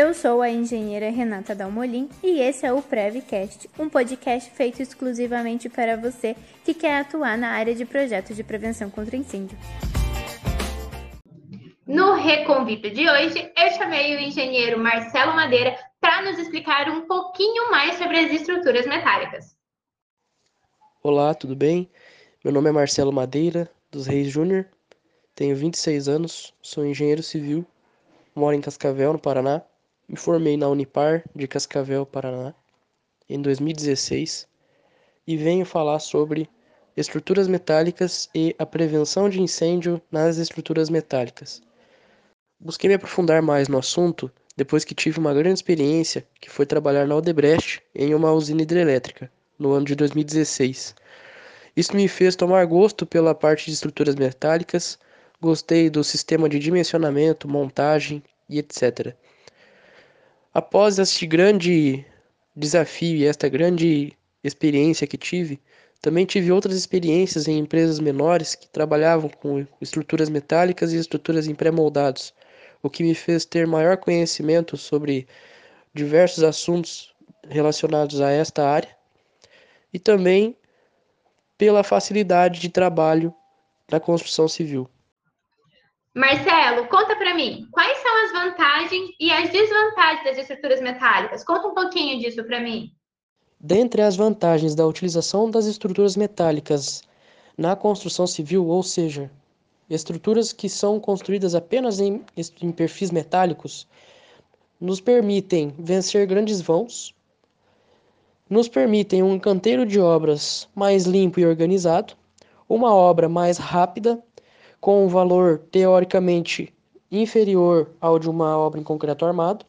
Eu sou a engenheira Renata Dalmolin e esse é o Prevcast, um podcast feito exclusivamente para você que quer atuar na área de projetos de prevenção contra incêndio. No Reconvite de hoje, eu chamei o engenheiro Marcelo Madeira para nos explicar um pouquinho mais sobre as estruturas metálicas. Olá, tudo bem? Meu nome é Marcelo Madeira, dos Reis Júnior, tenho 26 anos, sou engenheiro civil, moro em Cascavel, no Paraná. Me formei na Unipar de Cascavel, Paraná, em 2016 e venho falar sobre estruturas metálicas e a prevenção de incêndio nas estruturas metálicas. Busquei me aprofundar mais no assunto depois que tive uma grande experiência que foi trabalhar na Odebrecht em uma usina hidrelétrica no ano de 2016. Isso me fez tomar gosto pela parte de estruturas metálicas Gostei do sistema de dimensionamento, montagem e etc. Após este grande desafio e esta grande experiência que tive, também tive outras experiências em empresas menores que trabalhavam com estruturas metálicas e estruturas em pré-moldados, o que me fez ter maior conhecimento sobre diversos assuntos relacionados a esta área e também pela facilidade de trabalho na construção civil. Marcelo, conta para mim, quais são as vantagens e as desvantagens das estruturas metálicas? Conta um pouquinho disso para mim. Dentre as vantagens da utilização das estruturas metálicas na construção civil, ou seja, estruturas que são construídas apenas em, em perfis metálicos, nos permitem vencer grandes vãos, nos permitem um canteiro de obras mais limpo e organizado, uma obra mais rápida com um valor teoricamente inferior ao de uma obra em concreto armado.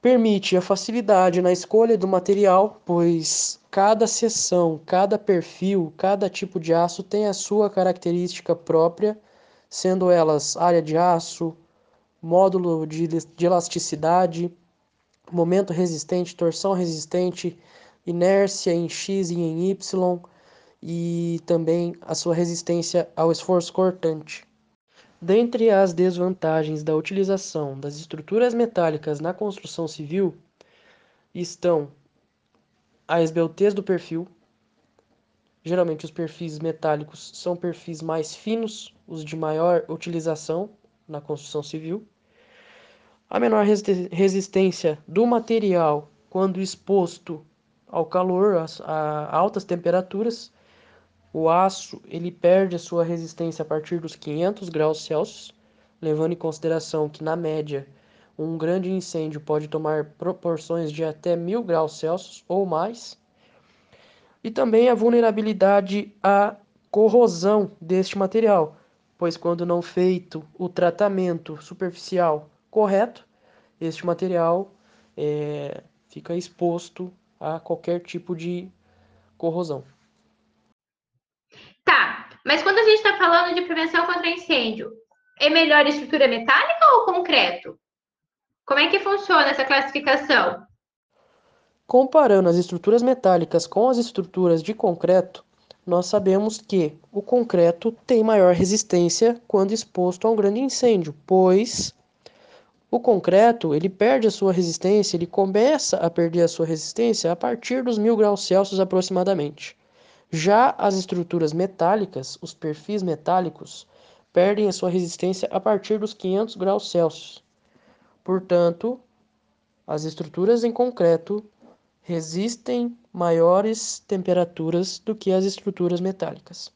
Permite a facilidade na escolha do material, pois cada seção, cada perfil, cada tipo de aço tem a sua característica própria, sendo elas área de aço, módulo de, de elasticidade, momento resistente, torção resistente, inércia em X e em Y, e também a sua resistência ao esforço cortante. Dentre as desvantagens da utilização das estruturas metálicas na construção civil estão a esbeltez do perfil. Geralmente os perfis metálicos são perfis mais finos, os de maior utilização na construção civil. A menor resistência do material quando exposto ao calor, a, altas temperaturas, o aço ele perde a sua resistência a partir dos 500 graus Celsius, levando em consideração que na média um grande incêndio pode tomar proporções de até 1000 graus Celsius ou mais. E também a vulnerabilidade à corrosão deste material, pois quando não feito o tratamento superficial correto, este material é, fica exposto a qualquer tipo de corrosão. Mas quando a gente está falando de prevenção contra incêndio, é melhor estrutura metálica ou concreto? Como é que funciona essa classificação? Comparando as estruturas metálicas com as estruturas de concreto, nós sabemos que o concreto tem maior resistência quando exposto a um grande incêndio, pois o concreto ele perde a sua resistência, ele começa a perder a sua resistência a partir dos mil graus Celsius aproximadamente. Já as estruturas metálicas, os perfis metálicos, perdem a sua resistência a partir dos 500 graus Celsius. Portanto, as estruturas em concreto resistem maiores temperaturas do que as estruturas metálicas.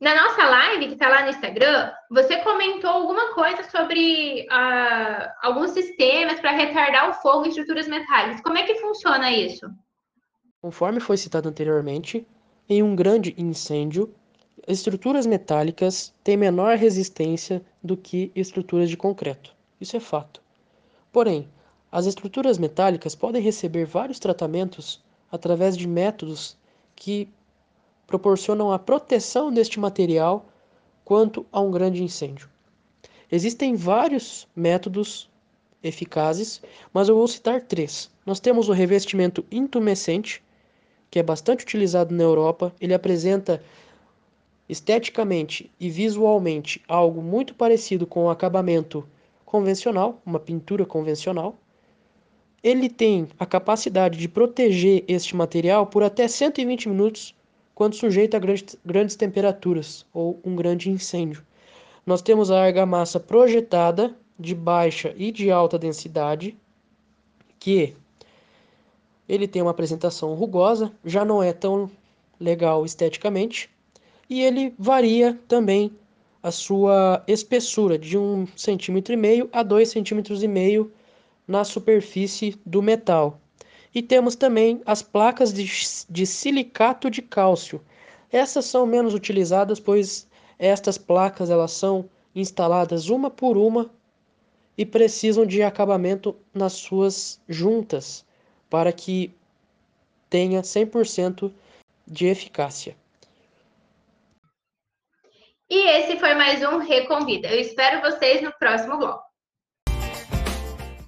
Na nossa live, que está lá no Instagram, você comentou alguma coisa sobre uh, alguns sistemas para retardar o fogo em estruturas metálicas. Como é que funciona isso? Conforme foi citado anteriormente, em um grande incêndio, estruturas metálicas têm menor resistência do que estruturas de concreto. Isso é fato. Porém, as estruturas metálicas podem receber vários tratamentos através de métodos que proporcionam a proteção deste material quanto a um grande incêndio. Existem vários métodos eficazes, mas eu vou citar três. Nós temos o revestimento intumescente, que é bastante utilizado na Europa, ele apresenta esteticamente e visualmente algo muito parecido com o acabamento convencional, uma pintura convencional. Ele tem a capacidade de proteger este material por até 120 minutos quando sujeito a grandes, grandes temperaturas ou um grande incêndio. Nós temos a argamassa projetada de baixa e de alta densidade, que ele tem uma apresentação rugosa, já não é tão legal esteticamente, e ele varia também a sua espessura de um centímetro e meio a dois centímetros e meio na superfície do metal. E temos também as placas de, de silicato de cálcio. Essas são menos utilizadas, pois estas placas elas são instaladas uma por uma e precisam de acabamento nas suas juntas para que tenha 100% de eficácia. E esse foi mais um Reconvida. Eu espero vocês no próximo bloco.